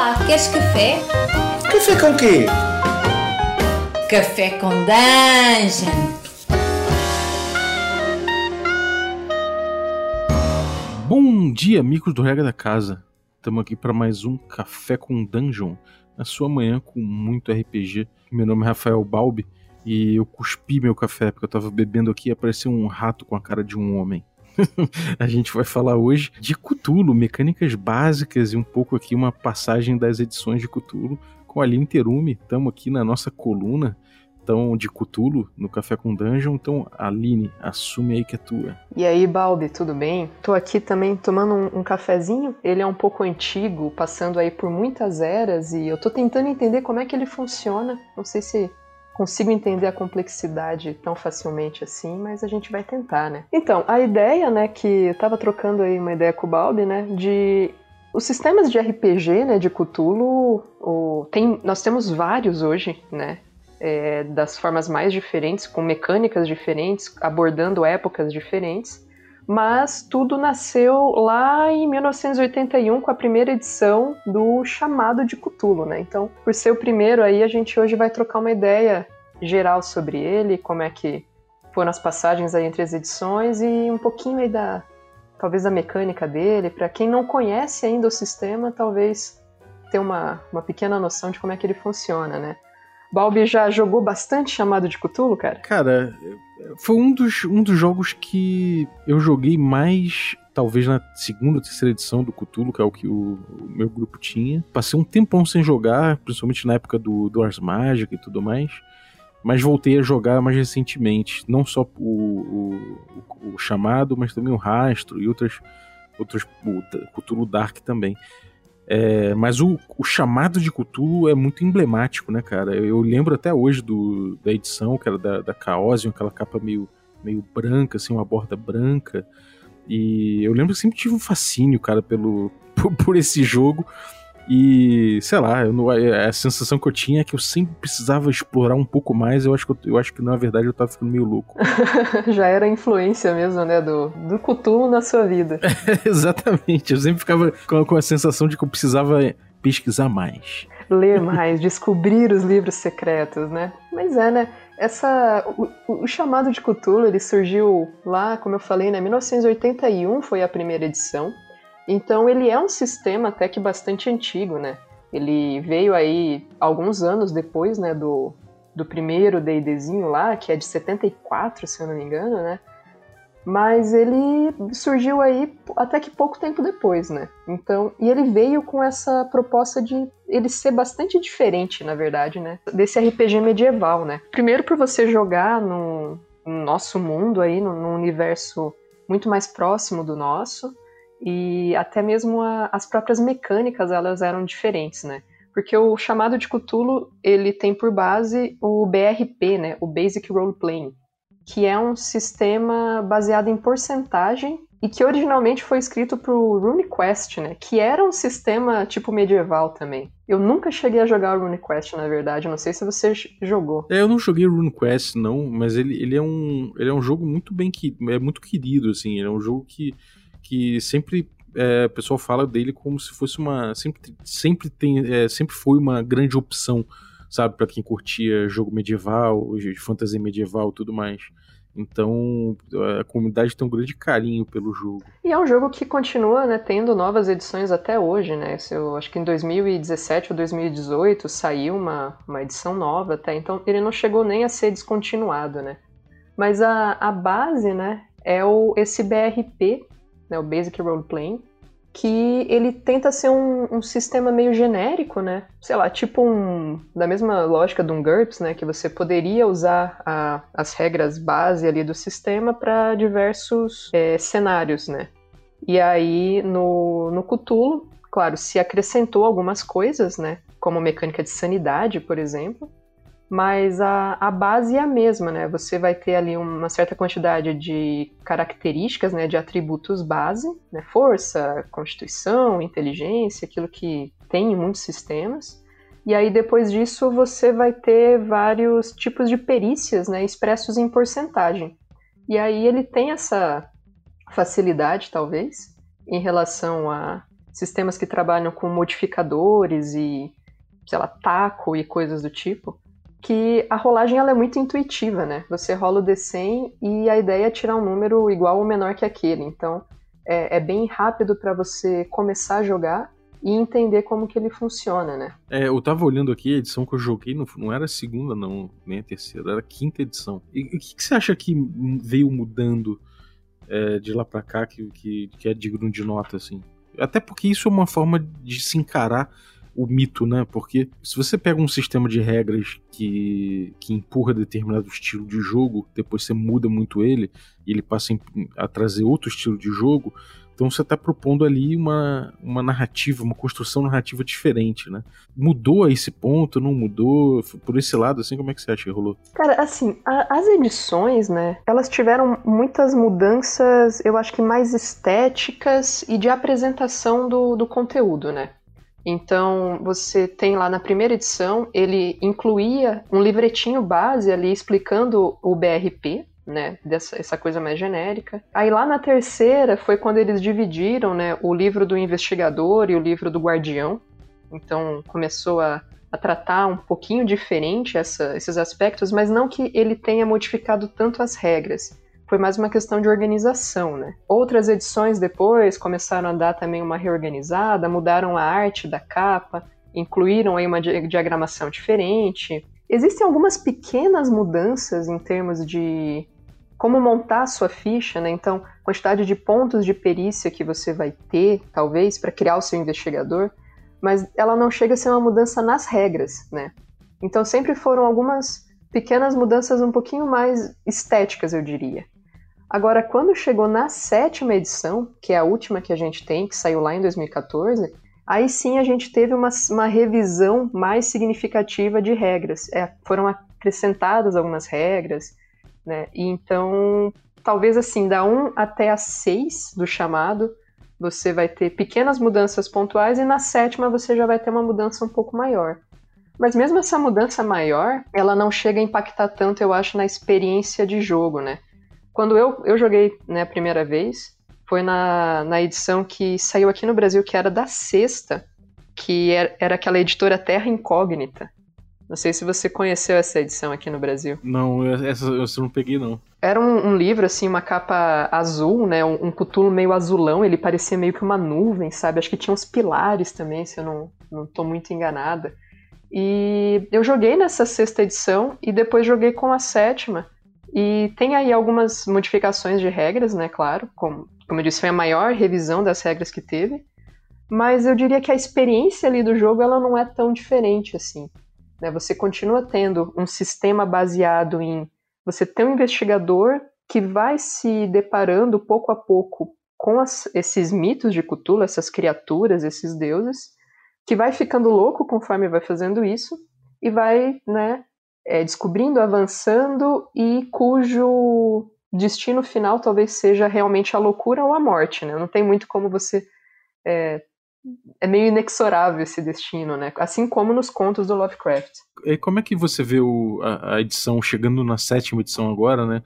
Olá, queres café? Café com quê? Café com Dungeon! Bom dia, amigos do Regra da Casa. Estamos aqui para mais um Café com Dungeon, na sua manhã com muito RPG. Meu nome é Rafael Balbi e eu cuspi meu café porque eu estava bebendo aqui e apareceu um rato com a cara de um homem. a gente vai falar hoje de Cthulhu, mecânicas básicas e um pouco aqui uma passagem das edições de Cthulhu com a Aline Terumi. Estamos aqui na nossa coluna então, de Cthulhu no Café com Dungeon. Então, Aline, assume aí que é tua. E aí, Balbi, tudo bem? Tô aqui também tomando um, um, cafezinho. Ele é um pouco antigo, passando aí por muitas eras e eu tô tentando entender como é que ele funciona. Não sei se consigo entender a complexidade tão facilmente assim, mas a gente vai tentar, né? Então, a ideia, né, que eu tava trocando aí uma ideia com o Balbi, né, de os sistemas de RPG, né, de Cthulhu, o, tem, nós temos vários hoje, né, é, das formas mais diferentes, com mecânicas diferentes, abordando épocas diferentes, mas tudo nasceu lá em 1981 com a primeira edição do Chamado de Cthulhu, né? Então, por ser o primeiro aí, a gente hoje vai trocar uma ideia geral sobre ele, como é que foram as passagens aí entre as edições e um pouquinho aí da talvez da mecânica dele, para quem não conhece ainda o sistema, talvez ter uma, uma pequena noção de como é que ele funciona, né? Balbi já jogou bastante chamado de Cthulhu, cara? Cara, foi um dos, um dos jogos que eu joguei mais, talvez na segunda ou terceira edição do Cthulhu, que é o que o, o, meu grupo tinha. Passei um tempão sem jogar, principalmente na época do, do Ars Magic e tudo mais. Mas voltei a jogar mais recentemente. Não só o, o, o chamado, mas também o rastro e outras, outros. O Cthulhu Dark também. É, mas o, o, chamado de Cthulhu é muito emblemático, né, cara? Eu, eu lembro até hoje do, da edição, que da, da Chaosium, aquela capa meio, meio branca, assim, uma borda branca. E eu lembro que sempre tive um fascínio, cara, pelo, por, por esse jogo. E, sei lá, eu não, é, a sensação que eu tinha é que eu sempre precisava explorar um pouco mais. Eu acho que, eu, eu acho que na verdade, eu tava ficando meio louco. Já era a influência mesmo, né, do, do Cthulhu na sua vida. exatamente. Eu sempre ficava com, com a sensação de que eu precisava pesquisar mais. Ler mais, descobrir os livros secretos, né? Mas é, né? Essa, o, o, chamado de Cthulhu, ele surgiu lá, como eu falei, né? 1981 foi a primeira edição. Então ele é um sistema até que bastante antigo, né? Ele veio aí alguns anos depois, né, do, do primeiro D&Dzinho lá, que é de 74, se eu não me engano, né? Mas ele surgiu aí até que pouco tempo depois, né? Então, e ele veio com essa proposta de ele ser bastante diferente, na verdade, né? Desse RPG medieval, né? Primeiro por você jogar no, no nosso mundo aí, no, no universo muito mais próximo do nosso, e até mesmo a, as próprias mecânicas elas eram diferentes, né? Porque o chamado de Cthulhu ele tem por base o BRP, né? O Basic Role Playing, que é um sistema baseado em porcentagem e que originalmente foi escrito para o RuneQuest, né? Que era um sistema tipo medieval também. Eu nunca cheguei a jogar o RuneQuest, na verdade. Não sei se você jogou. É, eu não joguei o RuneQuest, não, mas ele, ele, é um, ele é um jogo muito bem que é muito querido, assim. Ele é um jogo que que sempre é, o pessoal fala dele como se fosse uma sempre sempre tem é, sempre foi uma grande opção sabe para quem curtia jogo medieval fantasia medieval tudo mais. Então a comunidade tem um grande carinho pelo jogo. E é um jogo que continua né, tendo novas edições até hoje né? Eu acho que em 2017 ou 2018 saiu uma, uma edição nova até então ele não chegou nem a ser descontinuado né? Mas a, a base né é o esse BRP né, o Basic Role Playing, que ele tenta ser um, um, sistema meio genérico, né? Sei lá, tipo um. Da mesma lógica de um GURPS, né? Que você poderia usar a, as regras base ali do sistema para diversos é, cenários, né? E aí no, no Cthulhu, claro, se acrescentou algumas coisas, né? Como mecânica de sanidade, por exemplo mas a, a base é a mesma, né? Você vai ter ali uma certa quantidade de características, né, de atributos base, né? Força, constituição, inteligência, aquilo que tem em muitos sistemas. E aí depois disso você vai ter vários tipos de perícias, né, expressos em porcentagem. E aí ele tem essa facilidade, talvez, em relação a sistemas que trabalham com modificadores e, sei lá, taco e coisas do tipo, que a rolagem ela é muito intuitiva, né? Você rola o D100 e a ideia é tirar um número igual ou menor que aquele. Então, é, é bem rápido para você começar a jogar e entender como que ele funciona, né? É, eu tava olhando aqui, a edição que eu joguei não, não era a segunda, não, nem a terceira, era a quinta edição. E o que, que, você acha que veio mudando é, de lá pra cá que, que, que é digno de nota, assim? Até porque isso é uma forma de se encarar o mito, né? Porque se você pega um sistema de regras que, que empurra determinado estilo de jogo, depois você muda muito ele e ele passa a trazer outro estilo de jogo, então você está propondo ali uma, uma narrativa, uma construção narrativa diferente, né? Mudou a esse ponto, não mudou? Por esse lado, assim, como é que você acha que rolou? Cara, assim, a, as edições, né, elas tiveram muitas mudanças, eu acho que mais estéticas e de apresentação do, do conteúdo, né? Então, você tem lá na primeira edição, ele incluía um livretinho base ali explicando o BRP, né, dessa essa coisa mais genérica. Aí lá na terceira foi quando eles dividiram, né, o livro do investigador e o livro do guardião. Então começou a, a tratar um pouquinho diferente essa, esses aspectos, mas não que ele tenha modificado tanto as regras. Foi mais uma questão de organização, né? Outras edições depois começaram a dar também uma reorganizada, mudaram a arte da capa, incluíram aí uma diagramação diferente. Existem algumas pequenas mudanças em termos de como montar a sua ficha, né? Então, quantidade de pontos de perícia que você vai ter, talvez, para criar o seu investigador, mas ela não chega a ser uma mudança nas regras, né? Então, sempre foram algumas pequenas mudanças um pouquinho mais estéticas, eu diria. Agora, quando chegou na sétima edição, que é a última que a gente tem, que saiu lá em 2014, aí sim a gente teve uma, uma revisão mais significativa de regras. É, foram acrescentadas algumas regras, né? E então, talvez assim, da 1 até a 6 do chamado, você vai ter pequenas mudanças pontuais e na sétima você já vai ter uma mudança um pouco maior. Mas mesmo essa mudança maior, ela não chega a impactar tanto, eu acho, na experiência de jogo, né? Quando eu, eu joguei né, a primeira vez, foi na, na edição que saiu aqui no Brasil, que era da sexta, que era, era aquela editora Terra Incógnita. Não sei se você conheceu essa edição aqui no Brasil. Não, essa eu não peguei, não. Era um, um livro, assim, uma capa azul, né? Um, um cutulo meio azulão, ele parecia meio que uma nuvem, sabe? Acho que tinha uns pilares também, se eu não, não tô muito enganada. E eu joguei nessa sexta edição e depois joguei com a sétima. E tem aí algumas modificações de regras, né? Claro, como, como eu disse, foi a maior revisão das regras que teve. Mas eu diria que a experiência ali do jogo ela não é tão diferente assim. Né? Você continua tendo um sistema baseado em você ter um investigador que vai se deparando pouco a pouco com as, esses mitos de Cthulhu, essas criaturas, esses deuses, que vai ficando louco conforme vai fazendo isso e vai, né, é, descobrindo, avançando e cujo destino final talvez seja realmente a loucura ou a morte, né? Não tem muito como você é, é meio inexorável esse destino, né? Assim como nos contos do Lovecraft. E como é que você vê o, a, a, edição chegando na sétima edição agora, né?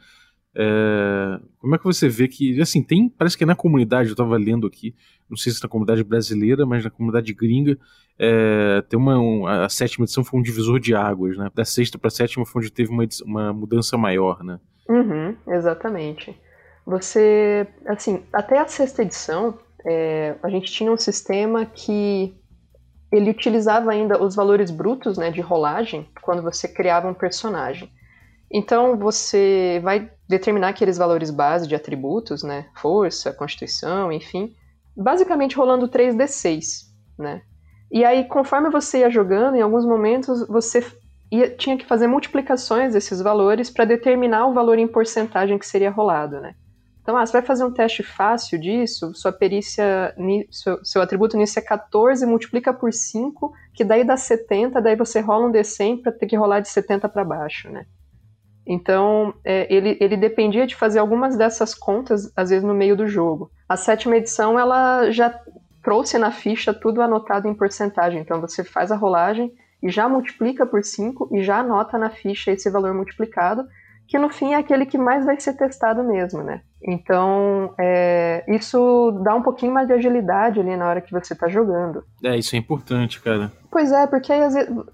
É, como é que você vê que, assim, tem, parece que na comunidade, eu tava lendo aqui, não sei se na comunidade brasileira, mas na comunidade gringa, é, tem uma, um, a sétima edição foi um divisor de águas, né? Da sexta para sétima foi onde teve uma, uma mudança maior, né? Uhum, exatamente. Você, assim, até a sexta edição, é, a gente tinha um sistema que ele utilizava ainda os valores brutos né, de rolagem quando você criava um personagem. Então você vai determinar aqueles valores base de atributos, né, força, constituição, enfim, basicamente rolando 3d6, né? E aí conforme você ia jogando, em alguns momentos você ia, tinha que fazer multiplicações desses valores para determinar o valor em porcentagem que seria rolado, né? Então, ah, você vai fazer um teste fácil disso, sua perícia, seu, seu atributo nisso é 14, multiplica por 5, que daí dá 70, daí você rola um D100 para ter que rolar de 70 para baixo, né? Então, é, ele, ele dependia de fazer algumas dessas contas, às vezes, no meio do jogo. A sétima edição, ela já trouxe na ficha tudo anotado em porcentagem. Então, você faz a rolagem e já multiplica por 5 e já anota na ficha esse valor multiplicado que no fim é aquele que mais vai ser testado mesmo, né? Então, é, isso dá um pouquinho mais de agilidade ali na hora que você tá jogando. É, isso é importante, cara. Pois é, porque aí,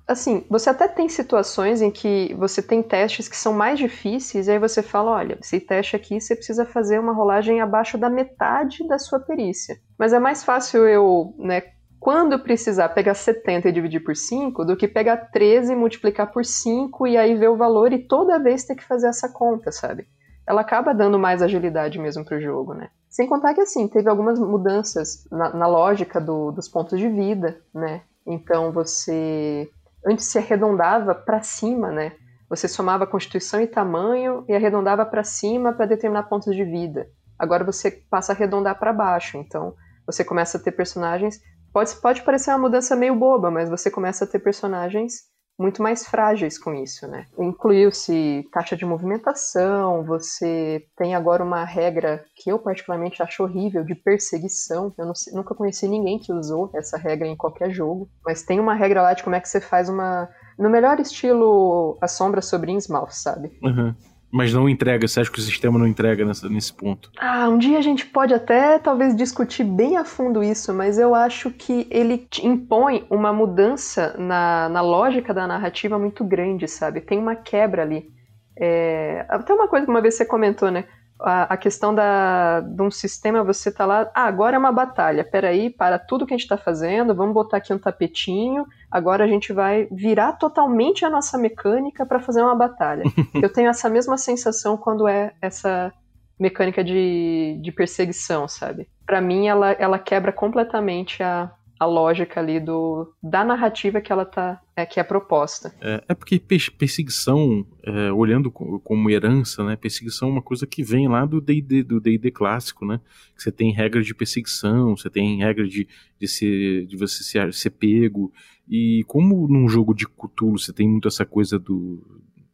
assim, você até tem situações em que você tem testes que são mais difíceis, e aí você fala, olha, esse teste aqui você precisa fazer uma rolagem abaixo da metade da sua perícia. Mas é mais fácil eu, né, quando precisar pegar 70 e dividir por 5, do que pegar 13 e multiplicar por 5 e aí ver o valor e toda vez ter que fazer essa conta, sabe? ela acaba dando mais agilidade mesmo para o jogo, né? Sem contar que, assim, teve algumas mudanças na, na lógica do, dos pontos de vida, né? Então você antes se arredondava para cima, né? Você somava constituição e tamanho e arredondava para cima para determinar pontos de vida. Agora você passa a arredondar para baixo, então você começa a ter personagens. Pode, pode parecer uma mudança meio boba, mas você começa a ter personagens muito mais frágeis com isso, né? Incluiu-se taxa de movimentação, você tem agora uma regra que eu particularmente acho horrível de perseguição. Eu sei, nunca conheci ninguém que usou essa regra em qualquer jogo, mas tem uma regra lá de como é que você faz uma no melhor estilo a sombra sobre Innsmouth, sabe? Uhum. Mas não entrega, você acha que o sistema não entrega nessa, nesse ponto? Ah, um dia a gente pode até talvez discutir bem a fundo isso, mas eu acho que ele impõe uma mudança na, na lógica da narrativa muito grande, sabe? Tem uma quebra ali. É, até uma coisa que uma vez você comentou, né? A, a, questão da, de um sistema, você tá lá, ah, agora é uma batalha, peraí, para tudo que a gente está fazendo, vamos botar aqui um tapetinho, agora a gente vai virar totalmente a nossa mecânica para fazer uma batalha. Eu tenho essa mesma sensação quando é essa mecânica de, de perseguição, sabe? Para mim, ela, ela quebra completamente a, a lógica ali do, da narrativa que ela tá é, que é proposta. É, é porque perseguição, é, olhando como herança, né, perseguição é uma coisa que vem lá do D&D do D&D clássico, né? Você tem regra de perseguição, você tem regra de, de, ser, de você ser, ser pego e como num jogo de Cthulhu você tem muito essa coisa do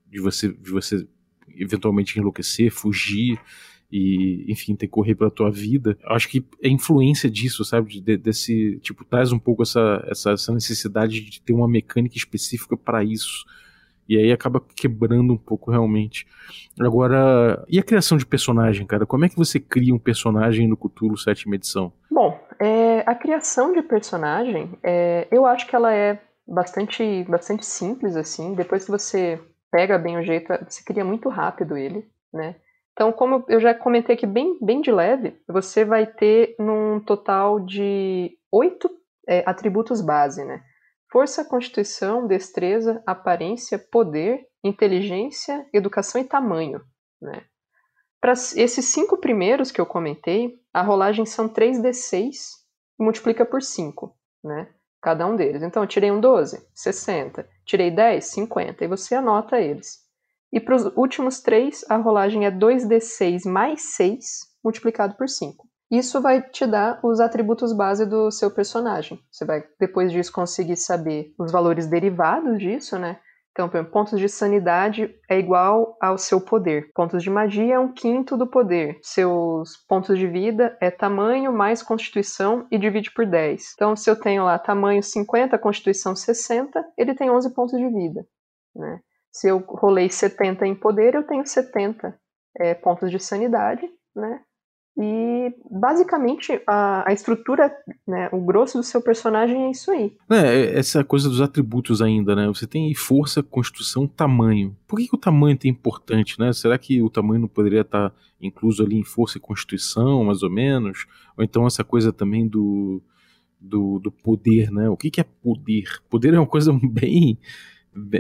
de você de você eventualmente enlouquecer, fugir e, enfim, ter que correr pela tua vida. Acho que é influência disso, sabe? De, desse, tipo, traz um pouco essa, essa, essa necessidade de ter uma mecânica específica para isso. E aí acaba quebrando um pouco realmente. Agora, e a criação de personagem, cara? Como é que você cria um personagem no Cthulhu sétima edição? Bom, é, a criação de personagem, é, eu acho que ela é bastante, bastante simples, assim. Depois que você pega bem o jeito, você cria muito rápido ele, né? Então, como eu já comentei aqui bem, bem de leve, você vai ter num total de oito é, atributos base, né? Força, constituição, destreza, aparência, poder, inteligência, educação e tamanho, né? Para esses cinco primeiros que eu comentei, a rolagem são 3d6 e multiplica por 5, né? Cada um deles. Então, eu tirei um 12, 60. Tirei 10, 50. E você anota eles. E para os últimos três, a rolagem é 2d6 mais 6 multiplicado por 5. Isso vai te dar os atributos base do seu personagem. Você vai, depois disso, conseguir saber os valores derivados disso, né? Então, por exemplo, pontos de sanidade é igual ao seu poder. Pontos de magia é um quinto do poder. Seus pontos de vida é tamanho mais constituição e divide por 10. Então, se eu tenho lá tamanho 50, constituição 60, ele tem 11 pontos de vida. Né? Se eu rolei 70 em poder, eu tenho 70 é, pontos de sanidade, né? E basicamente a, a estrutura, né, o grosso do seu personagem é isso aí. É, essa coisa dos atributos ainda, né? Você tem força, constituição, tamanho. Por que, que o tamanho é importante, né? Será que o tamanho não poderia estar incluso ali em força e constituição, mais ou menos? Ou então essa coisa também do, do, do poder, né? O que, que é poder? Poder é uma coisa bem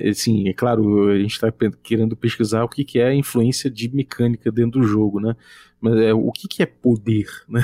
assim, é claro, a gente está querendo pesquisar o que, que é a influência de mecânica dentro do jogo, né? Mas é, o que, que é poder, né?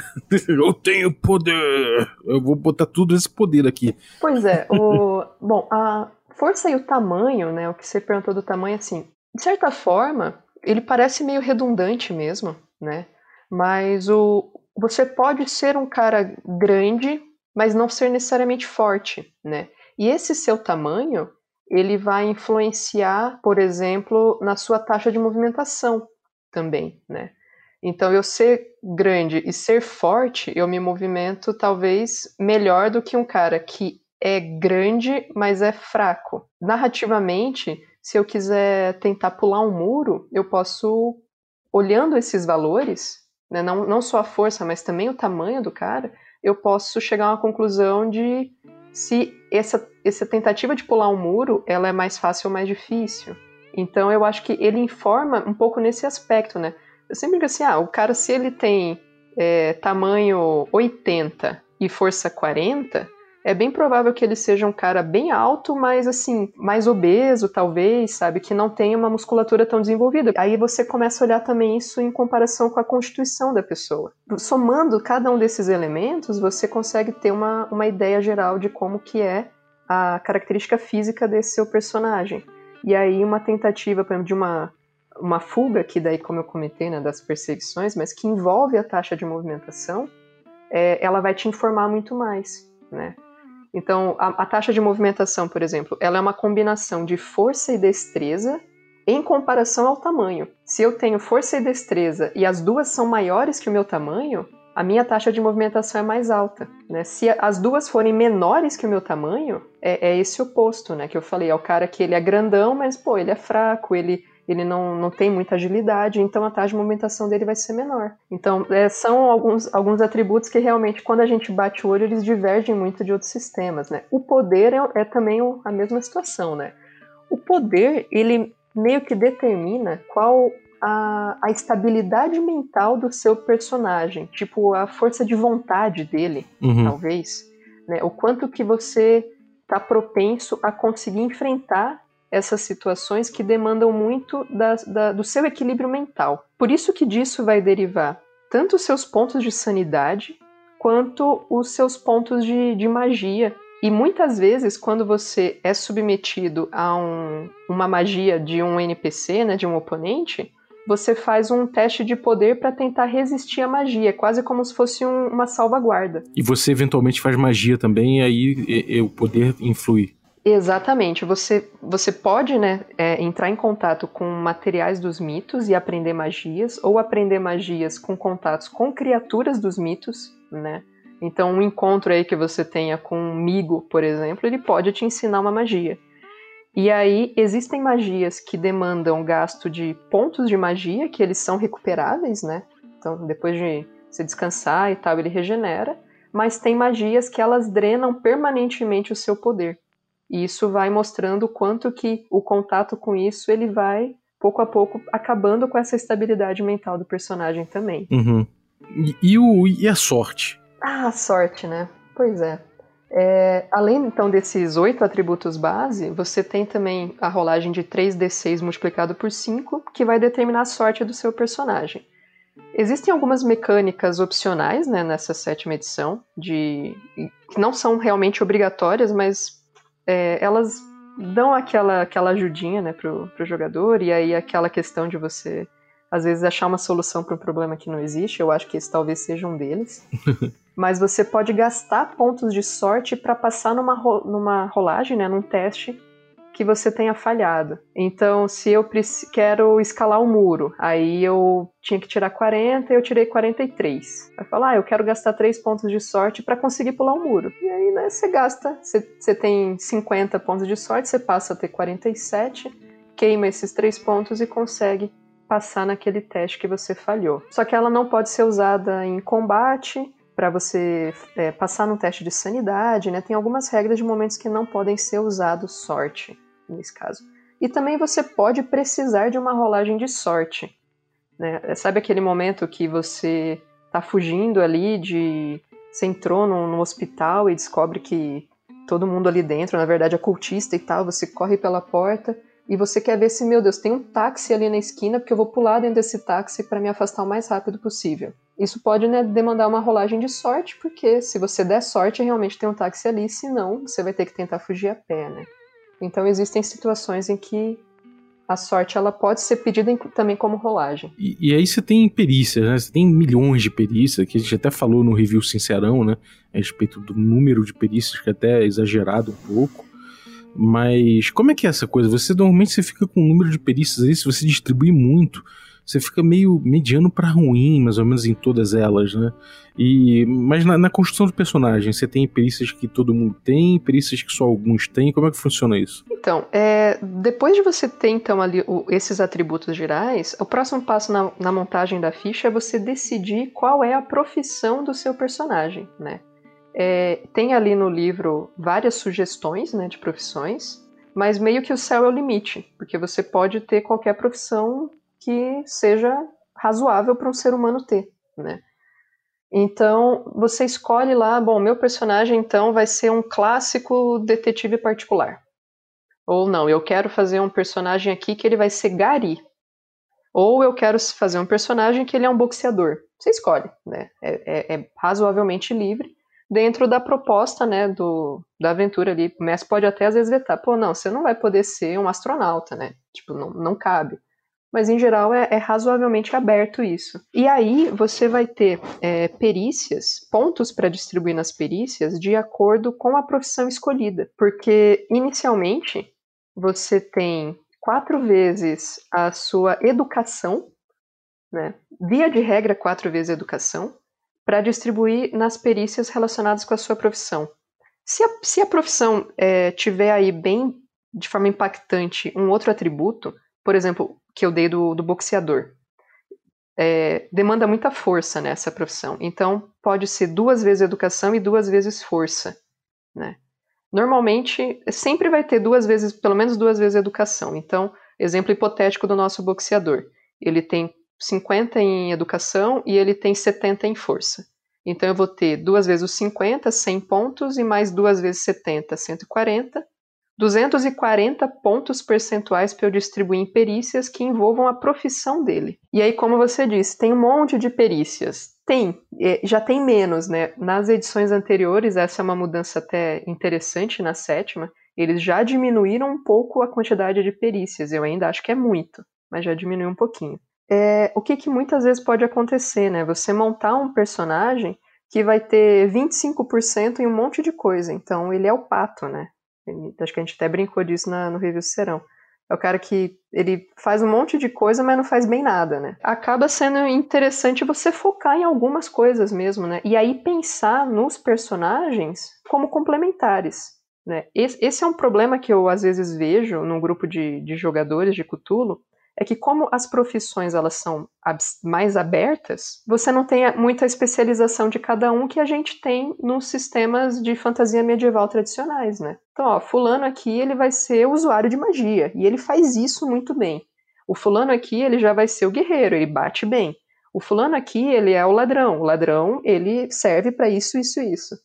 Eu tenho poder! Eu vou botar tudo esse poder aqui. Pois é, o... bom, a força e o tamanho, né? O que você perguntou do tamanho, assim, de certa forma, ele parece meio redundante mesmo, né? Mas o... você pode ser um cara grande, mas não ser necessariamente forte, né? E esse seu tamanho ele vai influenciar, por exemplo, na sua taxa de movimentação também, né? Então, eu ser grande e ser forte, eu me movimento talvez melhor do que um cara que é grande, mas é fraco. Narrativamente, se eu quiser tentar pular um muro, eu posso, olhando esses valores, né, não, não só a força, mas também o tamanho do cara, eu posso chegar a uma conclusão de se essa, essa tentativa de pular um muro ela é mais fácil ou mais difícil. Então eu acho que ele informa um pouco nesse aspecto, né? Eu sempre digo assim, ah, o cara se ele tem é, tamanho 80 e força 40, é bem provável que ele seja um cara bem alto, mas assim, mais obeso, talvez, sabe? Que não tenha uma musculatura tão desenvolvida. Aí você começa a olhar também isso em comparação com a constituição da pessoa. Somando cada um desses elementos, você consegue ter uma, uma ideia geral de como que é a característica física desse seu personagem. E aí uma tentativa, por exemplo, de uma, uma fuga, que daí, como eu comentei, né, das perseguições, mas que envolve a taxa de movimentação, é, ela vai te informar muito mais, né? Então, a, a, taxa de movimentação, por exemplo, ela é uma combinação de força e destreza em comparação ao tamanho. Se eu tenho força e destreza e as duas são maiores que o meu tamanho, a minha taxa de movimentação é mais alta. Né? Se as duas forem menores que o meu tamanho, é, é esse oposto, né? Que eu falei, é o cara que ele é grandão, mas pô, ele é fraco, ele ele não, não tem muita agilidade, então a taxa de movimentação dele vai ser menor. Então, é, são alguns, alguns atributos que realmente, quando a gente bate o olho, eles divergem muito de outros sistemas, né? O poder é, é também a mesma situação, né? O poder, ele meio que determina qual a, a estabilidade mental do seu personagem, tipo, a força de vontade dele, uhum. talvez, né? O quanto que você está propenso a conseguir enfrentar essas situações que demandam muito da, da, do seu equilíbrio mental. Por isso que disso vai derivar tanto os seus pontos de sanidade quanto os seus pontos de, de magia. E muitas vezes, quando você é submetido a um, uma magia de um NPC, né, de um oponente, você faz um teste de poder para tentar resistir à magia, é quase como se fosse um, uma salvaguarda. E você eventualmente faz magia também, e aí e, e, o poder influi. Exatamente. Você, você pode né, é, entrar em contato com materiais dos mitos e aprender magias, ou aprender magias com contatos com criaturas dos mitos, né? Então, um encontro aí que você tenha com um migo, por exemplo, ele pode te ensinar uma magia. E aí, existem magias que demandam gasto de pontos de magia, que eles são recuperáveis, né? Então, depois de você descansar e tal, ele regenera. Mas tem magias que elas drenam permanentemente o seu poder. E isso vai mostrando o quanto que o contato com isso ele vai pouco a pouco acabando com essa estabilidade mental do personagem também. Uhum. E, e, o, e a sorte? Ah, a sorte, né? Pois é. é. Além então desses oito atributos base, você tem também a rolagem de 3d6 multiplicado por 5, que vai determinar a sorte do seu personagem. Existem algumas mecânicas opcionais né, nessa sétima edição, de que não são realmente obrigatórias, mas é, elas dão aquela, aquela ajudinha né, pro, pro jogador, e aí aquela questão de você, às vezes, achar uma solução para um problema que não existe, eu acho que esse talvez seja um deles. Mas você pode gastar pontos de sorte para passar numa, numa rolagem, né, num teste, que você tenha falhado. Então, se eu quero escalar o um muro, aí eu tinha que tirar 40 e eu tirei 43. Vai falar, ah, eu quero gastar 3 pontos de sorte para conseguir pular o um muro. E aí, né, você gasta, você, tem 50 pontos de sorte, você passa a ter 47, queima esses 3 pontos e consegue passar naquele teste que você falhou. Só que ela não pode ser usada em combate, para você é, passar no teste de sanidade, né? Tem algumas regras de momentos que não podem ser usados sorte nesse caso. E também você pode precisar de uma rolagem de sorte. Né? Sabe aquele momento que você está fugindo ali de. Você entrou no, hospital e descobre que todo mundo ali dentro, na verdade, é cultista e tal, você corre pela porta e você quer ver se, meu Deus, tem um táxi ali na esquina, porque eu vou pular dentro desse táxi para me afastar o mais rápido possível. Isso pode né, demandar uma rolagem de sorte, porque se você der sorte, realmente tem um táxi ali, senão você vai ter que tentar fugir a pé, né? Então existem situações em que a sorte ela pode ser pedida em, também como rolagem. E, e, aí você tem perícias, né? Você tem milhões de perícias, que a gente até falou no review Sincerão, né? A respeito do número de perícias, que é até exagerado um pouco. Mas como é que é essa coisa? Você normalmente você fica com um número de perícias aí, se você distribui muito, você fica meio mediano para ruim, mais ou menos em todas elas, né? E, mas na, na, construção do personagem, você tem perícias que todo mundo tem, perícias que só alguns têm, como é que funciona isso? Então, é, depois de você ter então ali o, esses atributos gerais, o próximo passo na, na montagem da ficha é você decidir qual é a profissão do seu personagem, né? É, tem ali no livro várias sugestões né, de profissões, mas meio que o céu é o limite, porque você pode ter qualquer profissão que seja razoável para um ser humano ter, né? Então, você escolhe lá, bom, meu personagem então vai ser um clássico detetive particular. Ou não, eu quero fazer um personagem aqui que ele vai ser Gary. Ou eu quero fazer um personagem que ele é um boxeador. Você escolhe, né? É, é, é razoavelmente livre dentro da proposta, né, do, da aventura ali. O mestre pode até às vezes vetar, pô, não, você não vai poder ser um astronauta, né? Tipo, não, não cabe. Mas em geral é, é razoavelmente aberto isso. E aí você vai ter é, perícias, pontos para distribuir nas perícias de acordo com a profissão escolhida. Porque inicialmente você tem quatro vezes a sua educação, né? Via de regra, quatro vezes a educação para distribuir nas perícias relacionadas com a sua profissão. Se a, se a profissão é, tiver aí bem, de forma impactante, um outro atributo, por exemplo, que eu dei do, do boxeador, é, demanda muita força nessa profissão. Então, pode ser duas vezes educação e duas vezes força. Né? Normalmente, sempre vai ter duas vezes, pelo menos duas vezes educação. Então, exemplo hipotético do nosso boxeador. Ele tem 50 em educação e ele tem 70 em força. Então eu vou ter duas vezes os 50, 100 pontos, e mais duas vezes 70, 140. 240 pontos percentuais para eu distribuir em perícias que envolvam a profissão dele. E aí, como você disse, tem um monte de perícias. Tem, é, já tem menos, né? Nas edições anteriores, essa é uma mudança até interessante na sétima. Eles já diminuíram um pouco a quantidade de perícias. Eu ainda acho que é muito, mas já diminuiu um pouquinho é o que, que muitas vezes pode acontecer, né? Você montar um personagem que vai ter 25% em um monte de coisa. Então, ele é o pato, né? Ele, acho que a gente até brincou disso na, no Review Serão. É o cara que ele faz um monte de coisa, mas não faz bem nada, né? Acaba sendo interessante você focar em algumas coisas mesmo, né? E aí pensar nos personagens como complementares. Né? Esse, esse é um problema que eu às vezes vejo num grupo de, de jogadores de Cthulhu, é que como as profissões elas são mais abertas, você não tem muita especialização de cada um que a gente tem nos sistemas de fantasia medieval tradicionais, né? Então, ó, fulano aqui ele vai ser usuário de magia e ele faz isso muito bem. O fulano aqui ele já vai ser o guerreiro, ele bate bem. O fulano aqui ele é o ladrão, o ladrão ele serve para isso, isso, isso.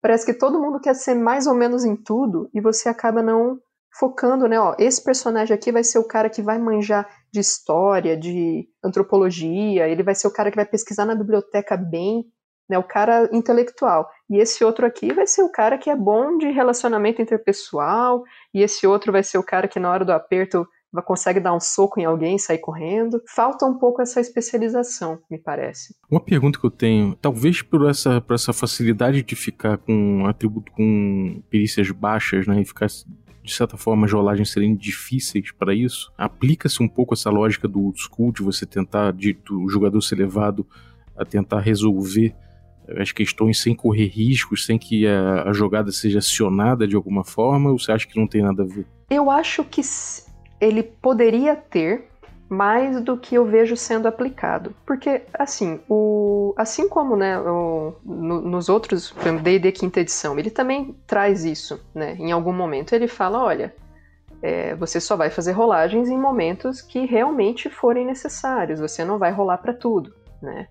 Parece que todo mundo quer ser mais ou menos em tudo e você acaba não focando, né, ó, esse personagem aqui vai ser o cara que vai manjar de história, de antropologia, ele vai ser o cara que vai pesquisar na biblioteca bem, né, o cara intelectual. E esse outro aqui vai ser o cara que é bom de relacionamento interpessoal, e esse outro vai ser o cara que na hora do aperto consegue dar um soco em alguém e sair correndo. Falta um pouco essa especialização, me parece. Uma pergunta que eu tenho, talvez por essa, por essa facilidade de ficar com atributo com perícias baixas, né, e ficar de certa forma, as rolagens serem difíceis para isso. Aplica-se um pouco essa lógica do old school, de você tentar, de, do jogador ser levado a tentar resolver eh, as questões sem correr riscos, sem que a, a, jogada seja acionada de alguma forma, ou você acha que não tem nada a ver? Eu acho que ele poderia ter, mais do que eu vejo sendo aplicado. Porque, assim, o, assim como né, o, no, nos outros, D&D quinta edição, ele também traz isso, né? Em algum momento ele fala, olha, é, você só vai fazer rolagens em momentos que realmente forem necessários, você não vai rolar para tudo, né?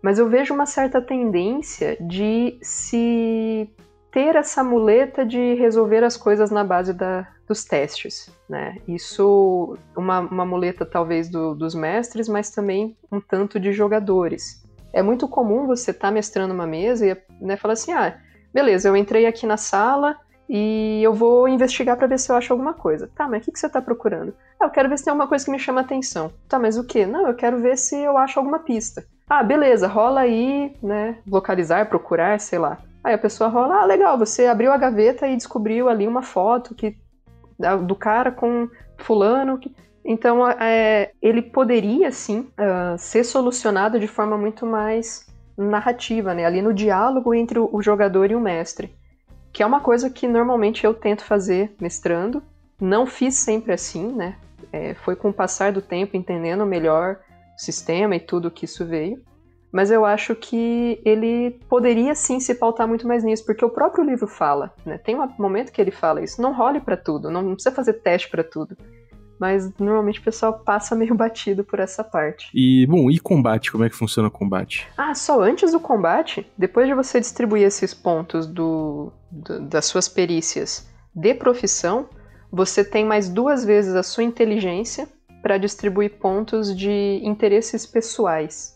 Mas eu vejo uma certa tendência de se ter essa muleta de resolver as coisas na base da, dos testes, né? Isso, uma, uma muleta talvez do, dos mestres, mas também um tanto de jogadores. É muito comum você estar tá mestrando uma mesa e né, falar assim, ah, beleza, eu entrei aqui na sala e eu vou investigar para ver se eu acho alguma coisa. Tá, mas o que, que você está procurando? Ah, eu quero ver se tem alguma coisa que me chama atenção. Tá, mas o que? Não, eu quero ver se eu acho alguma pista. Ah, beleza, rola aí, né, localizar, procurar, sei lá. Aí a pessoa rola, ah, legal, você abriu a gaveta e descobriu ali uma foto que do cara com fulano. Então, é, ele poderia, sim, uh, ser solucionado de forma muito mais narrativa, né? Ali no diálogo entre o jogador e o mestre. Que é uma coisa que normalmente eu tento fazer mestrando. Não fiz sempre assim, né? É, foi com o passar do tempo entendendo melhor o sistema e tudo que isso veio. Mas eu acho que ele poderia sim se pautar muito mais nisso, porque o próprio livro fala, né? Tem um momento que ele fala isso. Não role para tudo, não precisa fazer teste para tudo mas normalmente o pessoal passa meio batido por essa parte. E, bom, e combate? Como é que funciona o combate? Ah, só antes do combate, depois de você distribuir esses pontos do, do das suas perícias de profissão, você tem mais duas vezes a sua inteligência para distribuir pontos de interesses pessoais.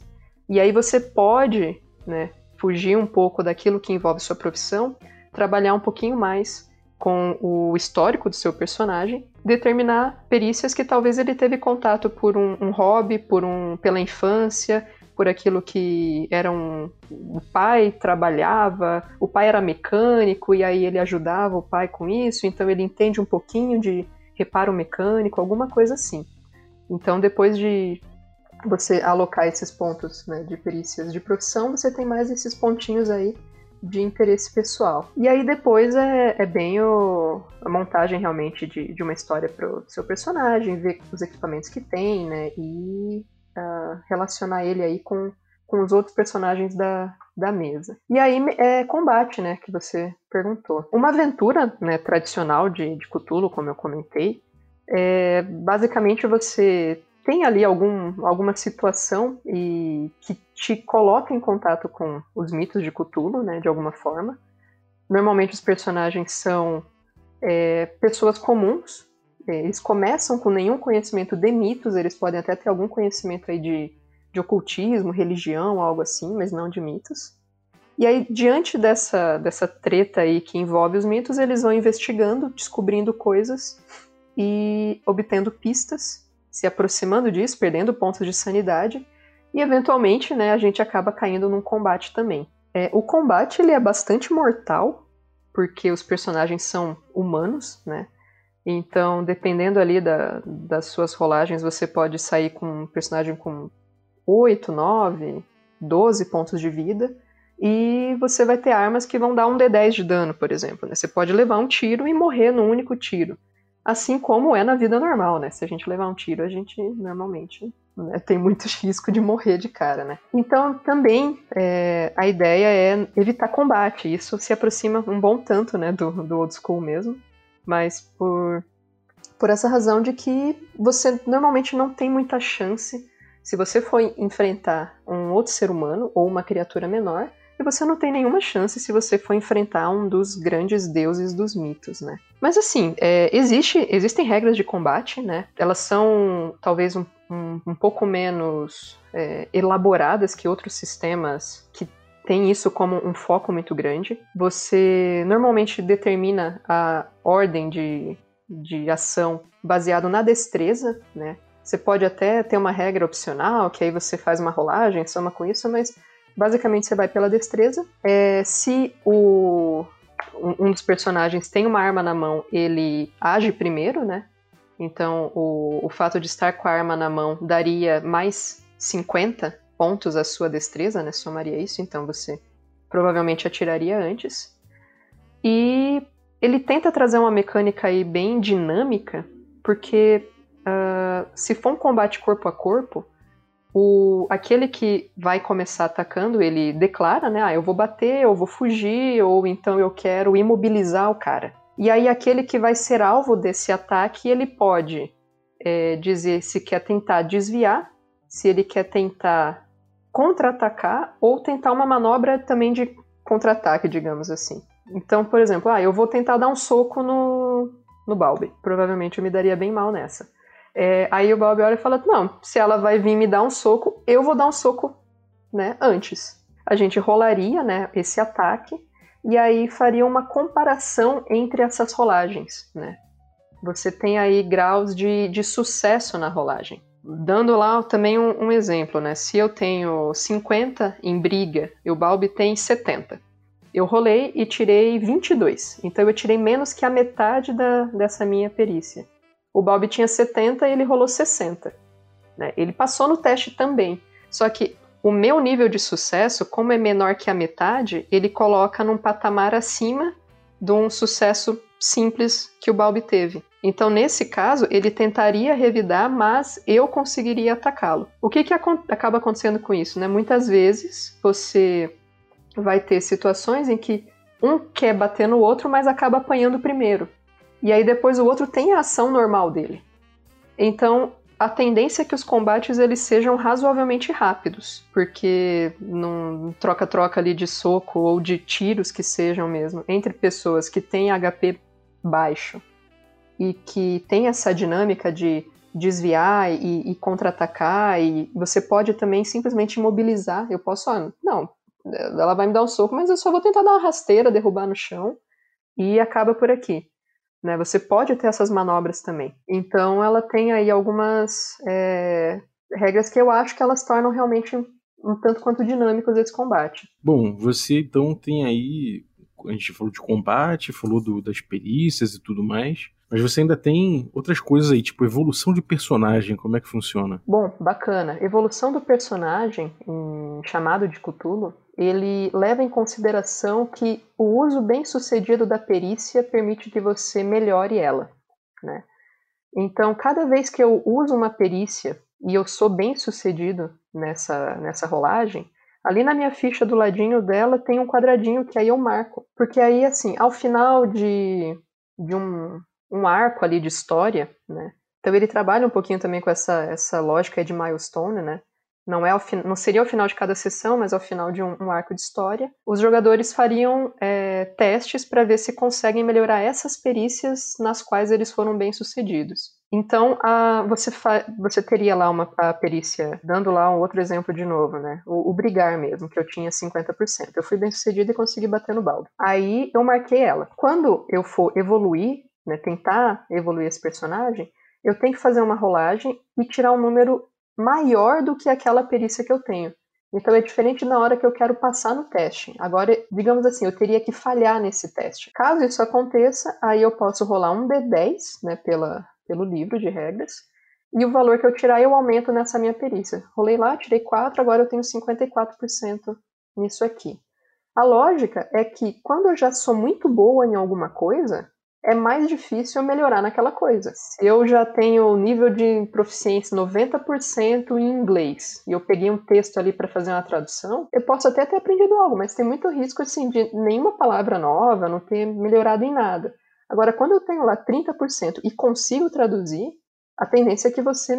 E aí você pode, né, fugir um pouco daquilo que envolve sua profissão, trabalhar um pouquinho mais com o histórico do seu personagem, determinar perícias que talvez ele teve contato por um, um hobby, por um, pela infância, por aquilo que era um. O pai trabalhava, o pai era mecânico e aí ele ajudava o pai com isso, então ele entende um pouquinho de reparo mecânico, alguma coisa assim. Então, depois de você alocar esses pontos né, de perícias de profissão, você tem mais esses pontinhos aí de interesse pessoal. E aí depois é, é bem o, a montagem realmente de, de uma história pro seu personagem, ver os equipamentos que tem, né? E uh, relacionar ele aí com, com os outros personagens da, da mesa. E aí é combate, né? Que você perguntou. Uma aventura né, tradicional de, de Cthulhu, como eu comentei, é basicamente você tem ali algum, alguma situação e que te coloca em contato com os mitos de Cthulhu, né, de alguma forma. Normalmente os personagens são é, pessoas comuns, é, eles começam com nenhum conhecimento de mitos, eles podem até ter algum conhecimento aí de, de ocultismo, religião, algo assim, mas não de mitos. E aí, diante dessa, dessa treta aí que envolve os mitos, eles vão investigando, descobrindo coisas e obtendo pistas se aproximando disso, perdendo pontos de sanidade, e eventualmente né, a gente acaba caindo num combate também. É, o combate ele é bastante mortal, porque os personagens são humanos, né? Então, dependendo ali da, das suas rolagens, você pode sair com um personagem com 8, 9, 12 pontos de vida. E você vai ter armas que vão dar um D10 de dano, por exemplo. Né? Você pode levar um tiro e morrer num único tiro. Assim como é na vida normal, né? Se a gente levar um tiro, a gente normalmente né, tem muito risco de morrer de cara, né? Então, também é, a ideia é evitar combate. Isso se aproxima um bom tanto, né, do, do old school mesmo. Mas por, por essa razão de que você normalmente não tem muita chance se você for enfrentar um outro ser humano ou uma criatura menor, e você não tem nenhuma chance se você for enfrentar um dos grandes deuses dos mitos, né? Mas assim, é, existe, existem regras de combate, né? Elas são talvez um, um, um pouco menos é, elaboradas que outros sistemas que têm isso como um foco muito grande. Você normalmente determina a ordem de, de ação baseado na destreza, né? Você pode até ter uma regra opcional, que aí você faz uma rolagem, soma com isso, mas basicamente você vai pela destreza. É, se o, um dos personagens tem uma arma na mão, ele age primeiro, né? Então, o, o fato de estar com a arma na mão daria mais 50 pontos à sua destreza, né? Somaria isso, então você provavelmente atiraria antes. E ele tenta trazer uma mecânica aí bem dinâmica, porque uh, se for um combate corpo a corpo, o, aquele que vai começar atacando, ele declara, né? Ah, eu vou bater, eu vou fugir, ou então eu quero imobilizar o cara. E aí aquele que vai ser alvo desse ataque, ele pode é, dizer se quer tentar desviar, se ele quer tentar contra-atacar, ou tentar uma manobra também de contra-ataque, digamos assim. Então, por exemplo, ah, eu vou tentar dar um soco no, no Balbi. Provavelmente eu me daria bem mal nessa. É, aí o Bob olha e fala: Não, se ela vai vir me dar um soco, eu vou dar um soco né, antes. A gente rolaria né, esse ataque e aí faria uma comparação entre essas rolagens. Né? Você tem aí graus de, de sucesso na rolagem. Dando lá também um, um exemplo, né? Se eu tenho 50 em briga e o Balbi tem 70. Eu rolei e tirei 22. Então eu tirei menos que a metade da, dessa minha perícia. O Balbi tinha 70 e ele rolou 60. Né? Ele passou no teste também. Só que o meu nível de sucesso, como é menor que a metade, ele coloca num patamar acima de um sucesso simples que o Balbi teve. Então, nesse caso, ele tentaria revidar, mas eu conseguiria atacá-lo. O que, que acaba acontecendo com isso? Né? Muitas vezes você vai ter situações em que um quer bater no outro, mas acaba apanhando primeiro. E aí depois o outro tem a ação normal dele. Então, a tendência é que os combates eles sejam razoavelmente rápidos, porque num troca-troca ali de soco ou de tiros que sejam mesmo, entre pessoas que têm HP baixo e que tem essa dinâmica de desviar e, e contra-atacar, e você pode também simplesmente imobilizar. Eu posso, ah, não, ela vai me dar um soco, mas eu só vou tentar dar uma rasteira, derrubar no chão e acaba por aqui. Né? Você pode ter essas manobras também. Então ela tem aí algumas é, regras que eu acho que elas tornam realmente um tanto quanto dinâmicos esse combate. Bom, você então tem aí. A gente falou de combate, falou do, das perícias e tudo mais. Mas você ainda tem outras coisas aí, tipo evolução de personagem, como é que funciona? Bom, bacana. Evolução do personagem, em chamado de Cthulhu, ele leva em consideração que o uso bem sucedido da perícia permite que você melhore ela, né? Então, cada vez que eu uso uma perícia e eu sou bem sucedido nessa, nessa rolagem, ali na minha ficha do ladinho dela tem um quadradinho que aí eu marco. Porque aí, assim, ao final de, de um, um arco ali de história, né? Então ele trabalha um pouquinho também com essa, essa lógica de milestone, né? Não, é não seria ao final de cada sessão, mas ao final de um, um arco de história. Os jogadores fariam é, testes para ver se conseguem melhorar essas perícias nas quais eles foram bem sucedidos. Então, a, você, você teria lá uma a perícia, dando lá um outro exemplo de novo, né? O, o, brigar mesmo, que eu tinha 50%. Eu fui bem sucedido e consegui bater no balde. Aí eu marquei ela. Quando eu for evoluir né, tentar evoluir esse personagem, eu tenho que fazer uma rolagem e tirar um número maior do que aquela perícia que eu tenho. Então é diferente na hora que eu quero passar no teste. Agora, digamos assim, eu teria que falhar nesse teste. Caso isso aconteça, aí eu posso rolar um D10, né, pela, pelo livro de regras, e o valor que eu tirar eu aumento nessa minha perícia. Rolei lá, tirei 4, agora eu tenho 54% nisso aqui. A lógica é que quando eu já sou muito boa em alguma coisa, é mais difícil eu melhorar naquela coisa. Se eu já tenho o nível de proficiência 90% em inglês e eu peguei um texto ali para fazer uma tradução, eu posso até ter aprendido algo, mas tem muito risco assim de nenhuma palavra nova, não ter melhorado em nada. Agora, quando eu tenho lá 30% e consigo traduzir, a tendência é que você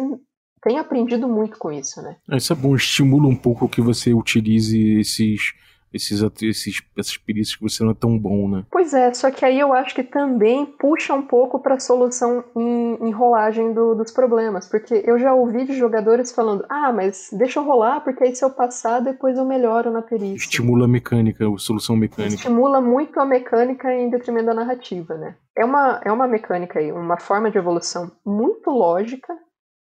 tenha aprendido muito com isso, né? Isso é bom, estimula um pouco que você utilize esses esses, esses, essas perícias que você não é tão bom, né? Pois é, só que aí eu acho que também puxa um pouco para a solução em, em rolagem do, dos problemas, porque eu já ouvi de jogadores falando, ah, mas deixa eu rolar, porque aí se eu passar, depois eu melhoro na perícia. Estimula a mecânica, a solução mecânica. Estimula muito a mecânica em detrimento da narrativa, né? É uma, é uma mecânica aí, uma forma de evolução muito lógica,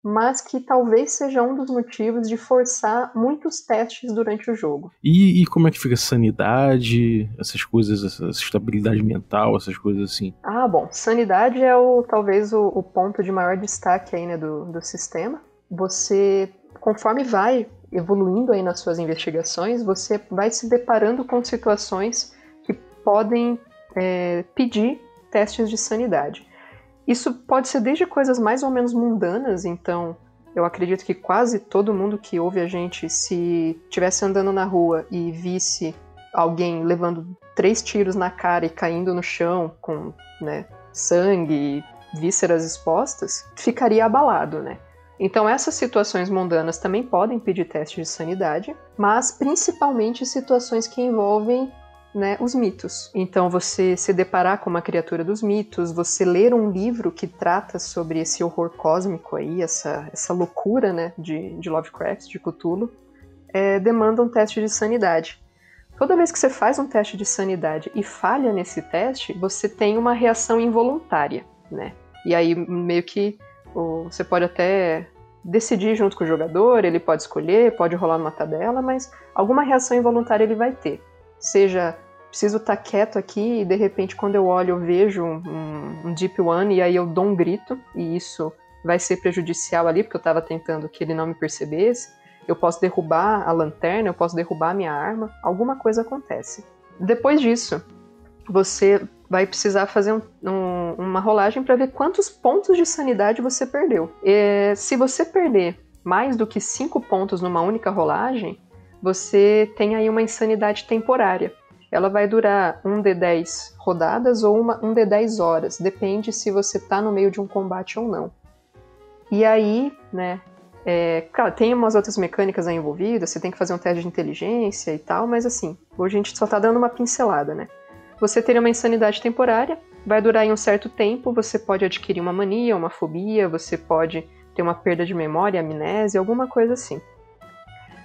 mas que talvez seja um dos motivos de forçar muitos testes durante o jogo. E, e como é que fica a sanidade, essas coisas, essa estabilidade mental, essas coisas assim? Ah, bom, sanidade é o talvez o, o ponto de maior destaque aí, né, do, do sistema. Você, conforme vai evoluindo aí nas suas investigações, você vai se deparando com situações que podem é, pedir testes de sanidade. Isso pode ser desde coisas mais ou menos mundanas, então eu acredito que quase todo mundo que ouve a gente, se estivesse andando na rua e visse alguém levando três tiros na cara e caindo no chão com né, sangue e vísceras expostas, ficaria abalado, né? Então essas situações mundanas também podem pedir teste de sanidade, mas principalmente situações que envolvem né, os mitos. Então, você se deparar com uma criatura dos mitos, você ler um livro que trata sobre esse horror cósmico aí, essa, essa loucura né, de, de Lovecraft, de Cthulhu, é, demanda um teste de sanidade. Toda vez que você faz um teste de sanidade e falha nesse teste, você tem uma reação involuntária, né? E aí meio que você pode até decidir junto com o jogador, ele pode escolher, pode rolar numa tabela, mas alguma reação involuntária ele vai ter. Seja preciso estar tá quieto aqui e de repente quando eu olho eu vejo um, um Deep One e aí eu dou um grito e isso vai ser prejudicial ali porque eu estava tentando que ele não me percebesse. Eu posso derrubar a lanterna, eu posso derrubar a minha arma, alguma coisa acontece. Depois disso, você vai precisar fazer um, um, uma rolagem para ver quantos pontos de sanidade você perdeu. E, se você perder mais do que 5 pontos numa única rolagem, você tem aí uma insanidade temporária. Ela vai durar um de 10 rodadas ou uma, um de 10 horas, depende se você está no meio de um combate ou não. E aí, né, é, claro, tem umas outras mecânicas aí envolvidas, você tem que fazer um teste de inteligência e tal, mas assim, hoje a gente só está dando uma pincelada, né? Você teria uma insanidade temporária, vai durar em um certo tempo, você pode adquirir uma mania, uma fobia, você pode ter uma perda de memória, amnésia, alguma coisa assim.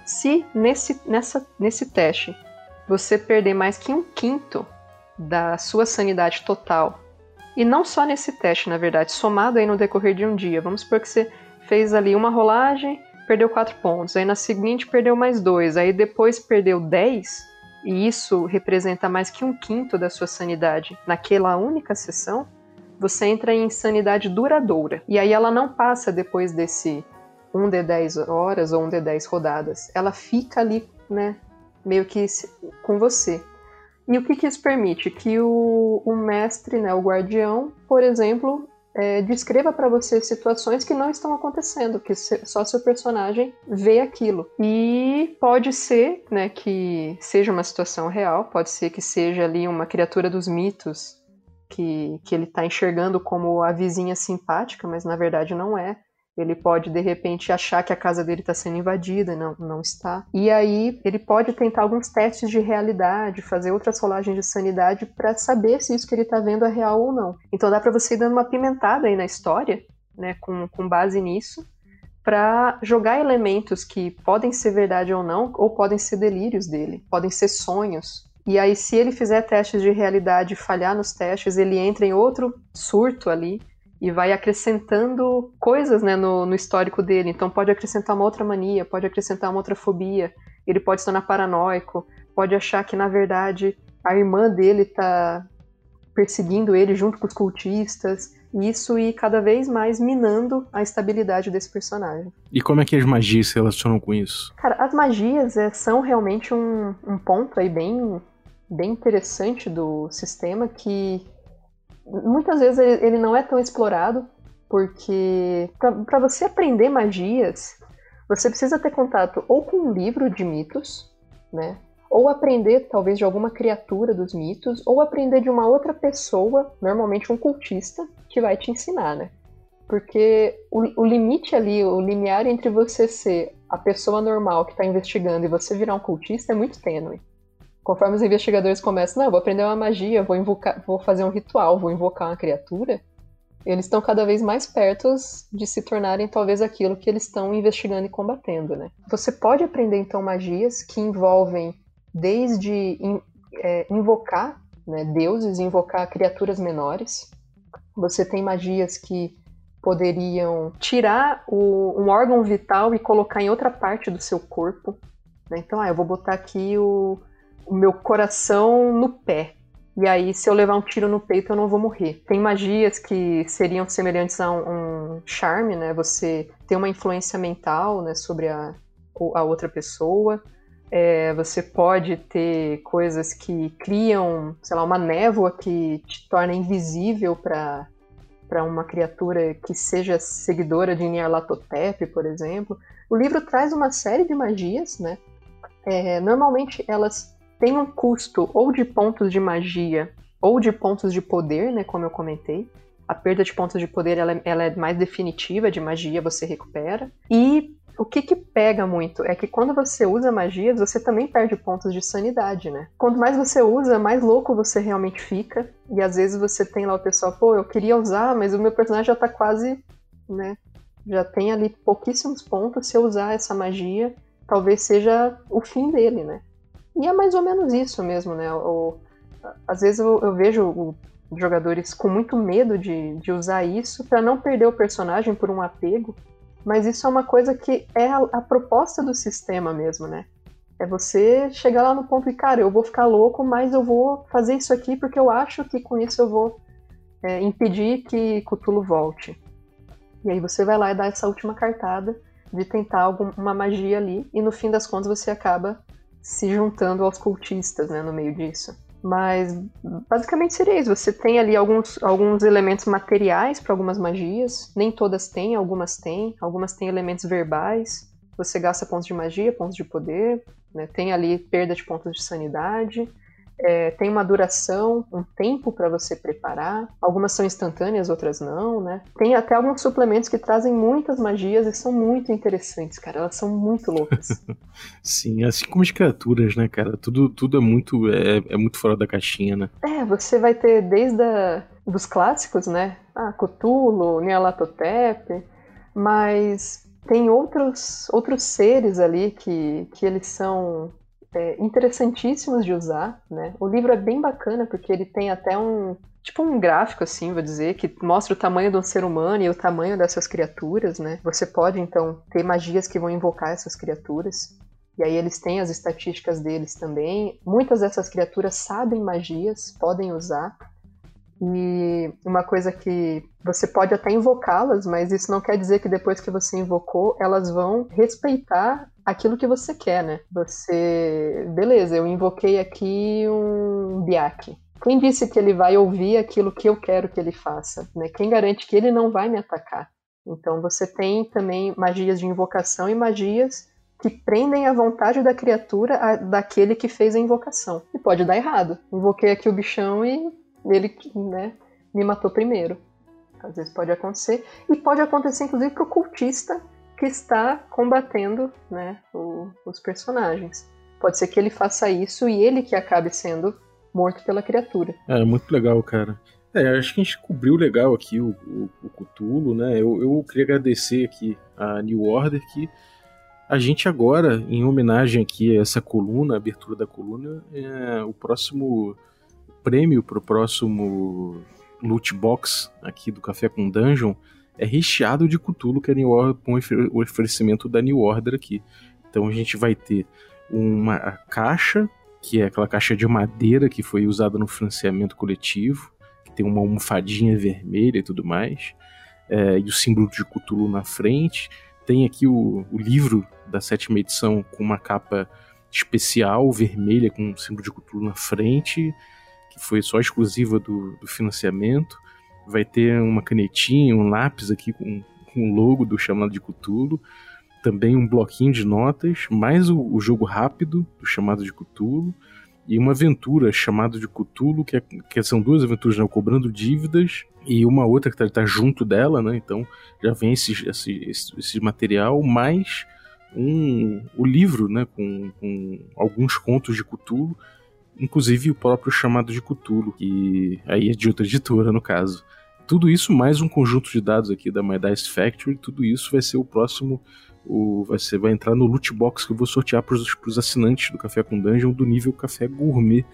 Se nesse, nessa, nesse teste você perder mais que um quinto da sua sanidade total, e não só nesse teste, na verdade, somado aí no decorrer de um dia, vamos supor que você fez ali uma rolagem, perdeu quatro pontos, aí na seguinte perdeu mais dois, aí depois perdeu 10, e isso representa mais que um quinto da sua sanidade naquela única sessão, você entra em insanidade duradoura. E aí ela não passa depois desse um de 10 horas ou um de 10 rodadas. Ela fica ali, né, meio que com você. E o que, que isso permite? Que o, o mestre, né, o guardião, por exemplo, é, descreva para você situações que não estão acontecendo, que só seu personagem vê aquilo. E pode ser, né, que seja uma situação real, pode ser que seja ali uma criatura dos mitos que, que ele está enxergando como a vizinha simpática, mas na verdade não é. Ele pode, de repente, achar que a casa dele está sendo invadida, não, não está. E aí ele pode tentar alguns testes de realidade, fazer outras rolagens de sanidade para saber se isso que ele está vendo é real ou não. Então dá para você ir dando uma pimentada aí na história, né, com, com base nisso, para jogar elementos que podem ser verdade ou não, ou podem ser delírios dele, podem ser sonhos. E aí, se ele fizer testes de realidade e falhar nos testes, ele entra em outro surto ali e vai acrescentando coisas né, no, no, histórico dele. Então pode acrescentar uma outra mania, pode acrescentar uma outra fobia, ele pode se tornar paranoico, pode achar que na verdade a irmã dele está perseguindo ele junto com os cultistas. Isso e cada vez mais minando a estabilidade desse personagem. E como é que as magias se relacionam com isso? Cara, as magias é, são realmente um, um ponto aí bem, bem interessante do sistema que muitas vezes ele, ele não é tão explorado, porque para você aprender magias, você precisa ter contato ou com um livro de mitos, né? Ou aprender talvez de alguma criatura dos mitos, ou aprender de uma outra pessoa, normalmente um cultista, que vai te ensinar, né? Porque o, o limite ali, o limiar entre você ser a pessoa normal que está investigando e você virar um cultista é muito tênue. Conforme os investigadores começam, não, vou aprender uma magia, vou invocar, vou fazer um ritual, vou invocar uma criatura, eles estão cada vez mais perto de se tornarem talvez aquilo que eles estão investigando e combatendo, né? Você pode aprender então magias que envolvem desde in, é, invocar né, deuses, invocar criaturas menores. Você tem magias que poderiam tirar o, um órgão vital e colocar em outra parte do seu corpo. Né? Então, ah, eu vou botar aqui o, o meu coração no pé. E aí, se eu levar um tiro no peito, eu não vou morrer. Tem magias que seriam semelhantes a um, um charme, né? Você tem uma influência mental né, sobre a, a outra pessoa. É, você pode ter coisas que criam, sei lá, uma névoa que te torna invisível para para uma criatura que seja seguidora de Nyarlathotep, por exemplo. O livro traz uma série de magias, né? É, normalmente elas tem um custo ou de pontos de magia ou de pontos de poder, né, como eu comentei. A perda de pontos de poder ela, ela é mais definitiva, de magia você recupera. E o que, que pega muito é que quando você usa magias, você também perde pontos de sanidade, né? Quanto mais você usa, mais louco você realmente fica. E às vezes você tem lá o pessoal, pô, eu queria usar, mas o meu personagem já tá quase, né? Já tem ali pouquíssimos pontos. Se eu usar essa magia, talvez seja o fim dele, né? E é mais ou menos isso mesmo, né? O, às vezes eu, eu vejo jogadores com muito medo de, de usar isso para não perder o personagem por um apego, mas isso é uma coisa que é a, a proposta do sistema mesmo, né? É você chegar lá no ponto e, cara, eu vou ficar louco, mas eu vou fazer isso aqui porque eu acho que com isso eu vou é, impedir que Cthulhu volte. E aí você vai lá e dá essa última cartada de tentar alguma magia ali, e no fim das contas você acaba se juntando aos cultistas, né, no meio disso. Mas basicamente seria isso. Você tem ali alguns, alguns elementos materiais para algumas magias. Nem todas têm, algumas têm. Algumas têm elementos verbais. Você gasta pontos de magia, pontos de poder. Né? Tem ali perda de pontos de sanidade. É, tem uma duração, um tempo para você preparar. Algumas são instantâneas, outras não, né? Tem até alguns suplementos que trazem muitas magias e são muito interessantes, cara. Elas são muito loucas. Sim, assim como as criaturas, né, cara? Tudo, tudo é muito é, é muito fora da caixinha, né? É, você vai ter desde a, dos clássicos, né? Ah, Cthulhu, Nyarlathotep, mas tem outros outros seres ali que, que eles são é, interessantíssimos de usar, né? O livro é bem bacana porque ele tem até um tipo um gráfico assim, vou dizer, que mostra o tamanho de um ser humano e o tamanho dessas criaturas, né? Você pode então ter magias que vão invocar essas criaturas. E aí eles têm as estatísticas deles também. Muitas dessas criaturas sabem magias, podem usar. E uma coisa que você pode até invocá-las, mas isso não quer dizer que depois que você invocou, elas vão respeitar aquilo que você quer, né? Você. Beleza, eu invoquei aqui um Biak. Quem disse que ele vai ouvir aquilo que eu quero que ele faça? Né? Quem garante que ele não vai me atacar? Então você tem também magias de invocação e magias que prendem a vontade da criatura a, daquele que fez a invocação. E pode dar errado. Invoquei aqui o bichão e ele né, me matou primeiro. Às vezes pode acontecer. E pode acontecer, inclusive, para o cultista que está combatendo né, o, os personagens. Pode ser que ele faça isso e ele que acabe sendo morto pela criatura. É, muito legal, cara. É, acho que a gente cobriu legal aqui o, o, o né? Eu, eu queria agradecer aqui a New Order que a gente agora, em homenagem aqui a essa coluna, a abertura da coluna, é o próximo prêmio para o próximo loot box aqui do Café com Dungeon é recheado de Cthulhu que a New Order, o oferecimento da New Order aqui. Então a gente vai ter uma caixa, que é aquela caixa de madeira que foi usada no financiamento coletivo, que tem uma almofadinha vermelha e tudo mais, é, e o símbolo de Cthulhu na frente. Tem aqui o, o livro da sétima edição com uma capa especial vermelha com o símbolo de Cthulhu na frente, que foi só exclusiva do, do financiamento vai ter uma canetinha, um lápis aqui com, com o logo do chamado de Cthulhu, também um bloquinho de notas, mais o, o jogo rápido do chamado de Cthulhu, e uma aventura chamada de Cthulhu, que, é, que são duas aventuras, né, cobrando dívidas, e uma outra que está tá junto dela, né, então já vem esse, esse, esse, esse material, mais um, o livro, né, com, com alguns contos de Cthulhu, inclusive o próprio chamado de Cthulhu, que aí é de outra editora no caso. Tudo isso mais um conjunto de dados aqui da My Dice Factory, tudo isso vai ser o próximo o, vai, ser, vai entrar no loot box que eu vou sortear para os assinantes do Café com Dungeon do nível Café Gourmet.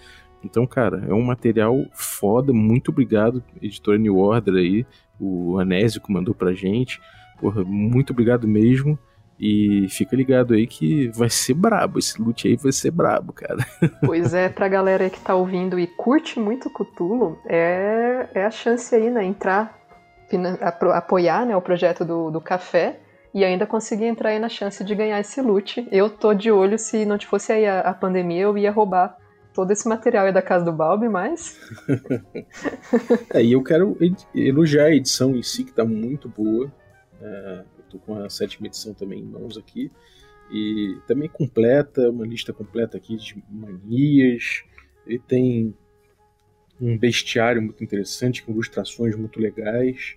Então, cara, é um material foda. Muito obrigado, editora New Order aí, o Anésio que mandou pra gente. Porra, muito obrigado mesmo. E fica ligado aí que vai ser brabo. Esse loot aí vai ser brabo, cara. Pois é, pra galera que tá ouvindo e curte muito Cthulhu, é, é a chance aí, né? Entrar, apoiar né, o projeto do, do café e ainda conseguir entrar aí na chance de ganhar esse loot. Eu tô de olho, se não fosse aí a, a pandemia, eu ia roubar todo esse material aí da casa do Balbi, mas. é, e eu quero elogiar a edição em si, que tá muito boa. É, Com a sétima edição também em mãos aqui. E também completa, uma lista completa aqui de manias. Ele tem um bestiário muito interessante, com ilustrações muito legais.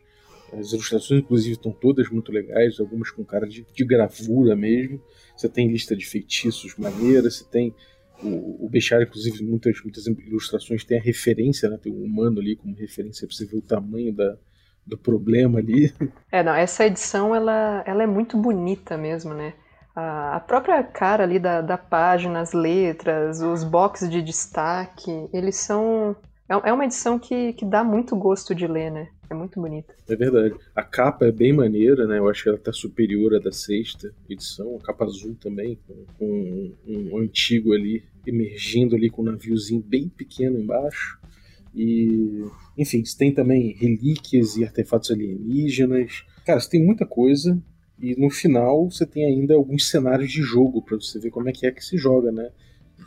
As ilustrações, inclusive, estão todas muito legais, algumas com cara de, de gravura mesmo. Você tem lista de feitiços maneiras, você tem o, o bestiário, inclusive, muitas, muitas ilustrações tem a referência, né? tem um humano ali como referência para você ver o tamanho da, do problema ali. É, não, essa edição ela, ela é muito bonita mesmo, né? A, a própria cara ali da, da página, as letras, os boxes de destaque, eles são. É, é uma edição que, que dá muito gosto de ler, né? É muito bonita. É verdade. A capa é bem maneira, né? Eu acho que ela tá superior à da sexta edição. A capa azul também, com, com um, um antigo ali, emergindo ali com um naviozinho bem pequeno embaixo. E, enfim, você tem também relíquias e artefatos alienígenas. Cara, você tem muita coisa. E no final você tem ainda alguns cenários de jogo para você ver como é que é que se joga, né?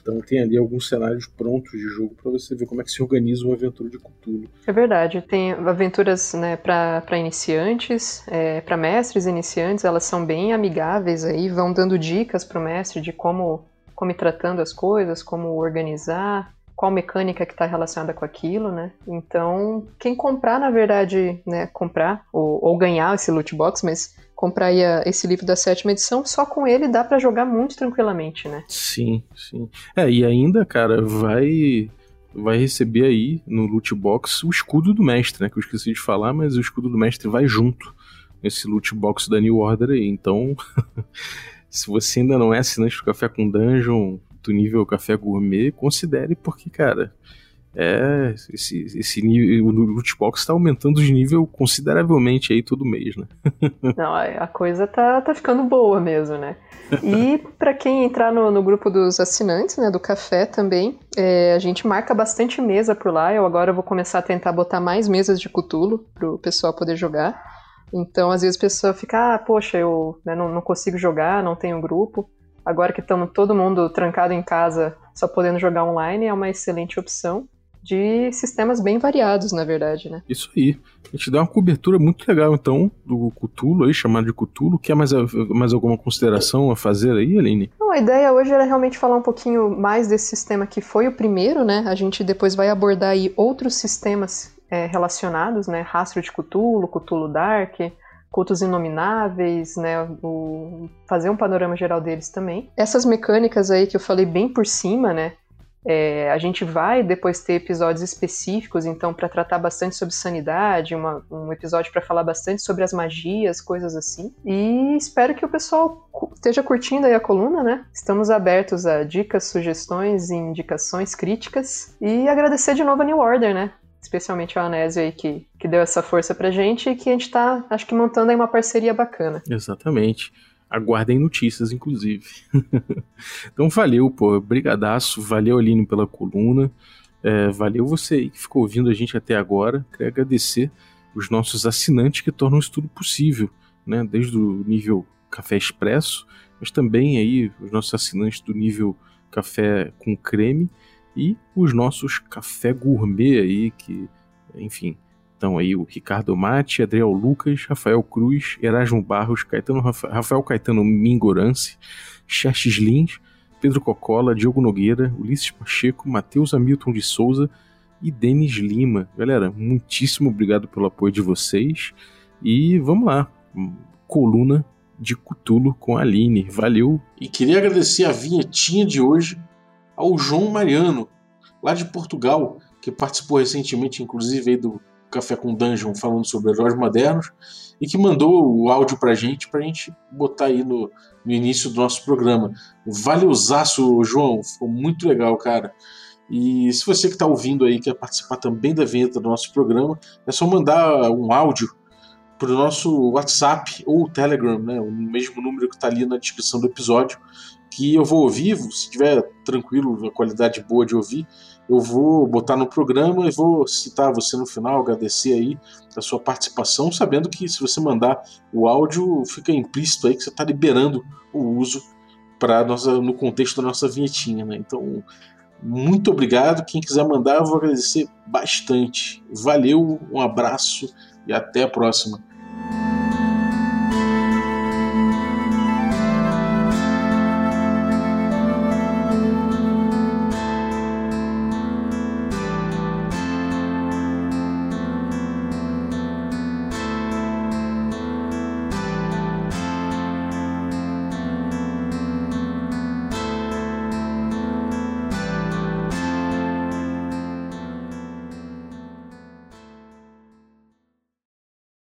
Então tem ali alguns cenários prontos de jogo para você ver como é que se organiza uma aventura de Cthulhu. É verdade, tem aventuras né, para iniciantes, é, para mestres iniciantes, elas são bem amigáveis aí, vão dando dicas para o mestre de como, como ir tratando as coisas, como organizar, qual mecânica que está relacionada com aquilo, né? Então, quem comprar, na verdade, né, comprar ou, ou ganhar esse loot box, mas comprar esse livro da sétima edição, só com ele dá para jogar muito tranquilamente, né? Sim, sim. É, e ainda, cara, vai vai receber aí no loot box o escudo do mestre, né? Que eu esqueci de falar, mas o escudo do mestre vai junto nesse loot box da New Order aí. Então, se você ainda não é assinante do Café com Dungeon do nível Café Gourmet, considere porque, cara, é, esse, esse nível, o loot box está aumentando de nível consideravelmente aí todo mês, né? Não, a coisa tá, tá ficando boa mesmo, né? E para quem entrar no, no, grupo dos assinantes, né, do café também, é, a gente marca bastante mesa por lá. Eu agora vou começar a tentar botar mais mesas de Cutulo pro pessoal poder jogar. Então, às vezes a pessoa fica, ah, poxa, eu né, não, não consigo jogar, não tenho grupo. Agora que estamos todo mundo trancado em casa, só podendo jogar online, é uma excelente opção de sistemas bem variados, na verdade, né? Isso aí. A gente dá uma cobertura muito legal, então, do Cthulhu aí, chamado de Cthulhu. Quer mais, mais alguma consideração a fazer aí, Aline? Não, a ideia hoje era realmente falar um pouquinho mais desse sistema que foi o primeiro, né? A gente depois vai abordar aí outros sistemas é, relacionados, né? Rastro de Cthulhu, Cthulhu Dark, cultos inomináveis, né, o, fazer um panorama geral deles também. Essas mecânicas aí que eu falei bem por cima, né, é, a gente vai depois ter episódios específicos, então, para tratar bastante sobre sanidade, uma, um episódio para falar bastante sobre as magias, coisas assim. E espero que o pessoal esteja curtindo aí a coluna, né? Estamos abertos a dicas, sugestões, indicações, críticas. E agradecer de novo a New Order, né? Especialmente a Anésio aí que, que deu essa força pra gente e que a gente tá, acho que montando aí uma parceria bacana. Exatamente. Aguardem notícias, inclusive. então valeu, pô. Brigadaço. Valeu, Aline, pela coluna. É, valeu você aí que ficou ouvindo a gente até agora. Queria agradecer os nossos assinantes que tornam isso tudo possível, né? Desde o nível Café Expresso, mas também aí os nossos assinantes do nível Café com Creme e os nossos Café Gourmet aí, que, enfim, então aí o Ricardo Mate, Adriel Lucas, Rafael Cruz, Erasmo Barros, Caetano Rafael Caetano Mingorance, Xerxes Lins, Pedro Cocola, Diogo Nogueira, Ulisses Pacheco, Matheus Hamilton de Souza e Denis Lima. Galera, muitíssimo obrigado pelo apoio de vocês e vamos lá, coluna de Cutulo com a Aline. Valeu! E queria agradecer a vinhetinha de hoje ao João Mariano, lá de Portugal, que participou recentemente, inclusive, do Café com Dungeon falando sobre heróis modernos e que mandou o áudio pra gente, pra gente botar aí no, no início do nosso programa. Valeuzaço, João, ficou muito legal, cara. E se você que está ouvindo aí quer participar também da vinheta do nosso programa, é só mandar um áudio para o nosso WhatsApp ou Telegram, né, o mesmo número que está ali na descrição do episódio, que eu vou ouvir, se tiver tranquilo, a qualidade boa de ouvir, eu vou botar no programa e vou citar você no final, agradecer aí a sua participação, sabendo que se você mandar o áudio, fica implícito aí que você está liberando o uso para no contexto da nossa vinhetinha, né? Então, muito obrigado. Quem quiser mandar, eu vou agradecer bastante. Valeu, um abraço e até a próxima.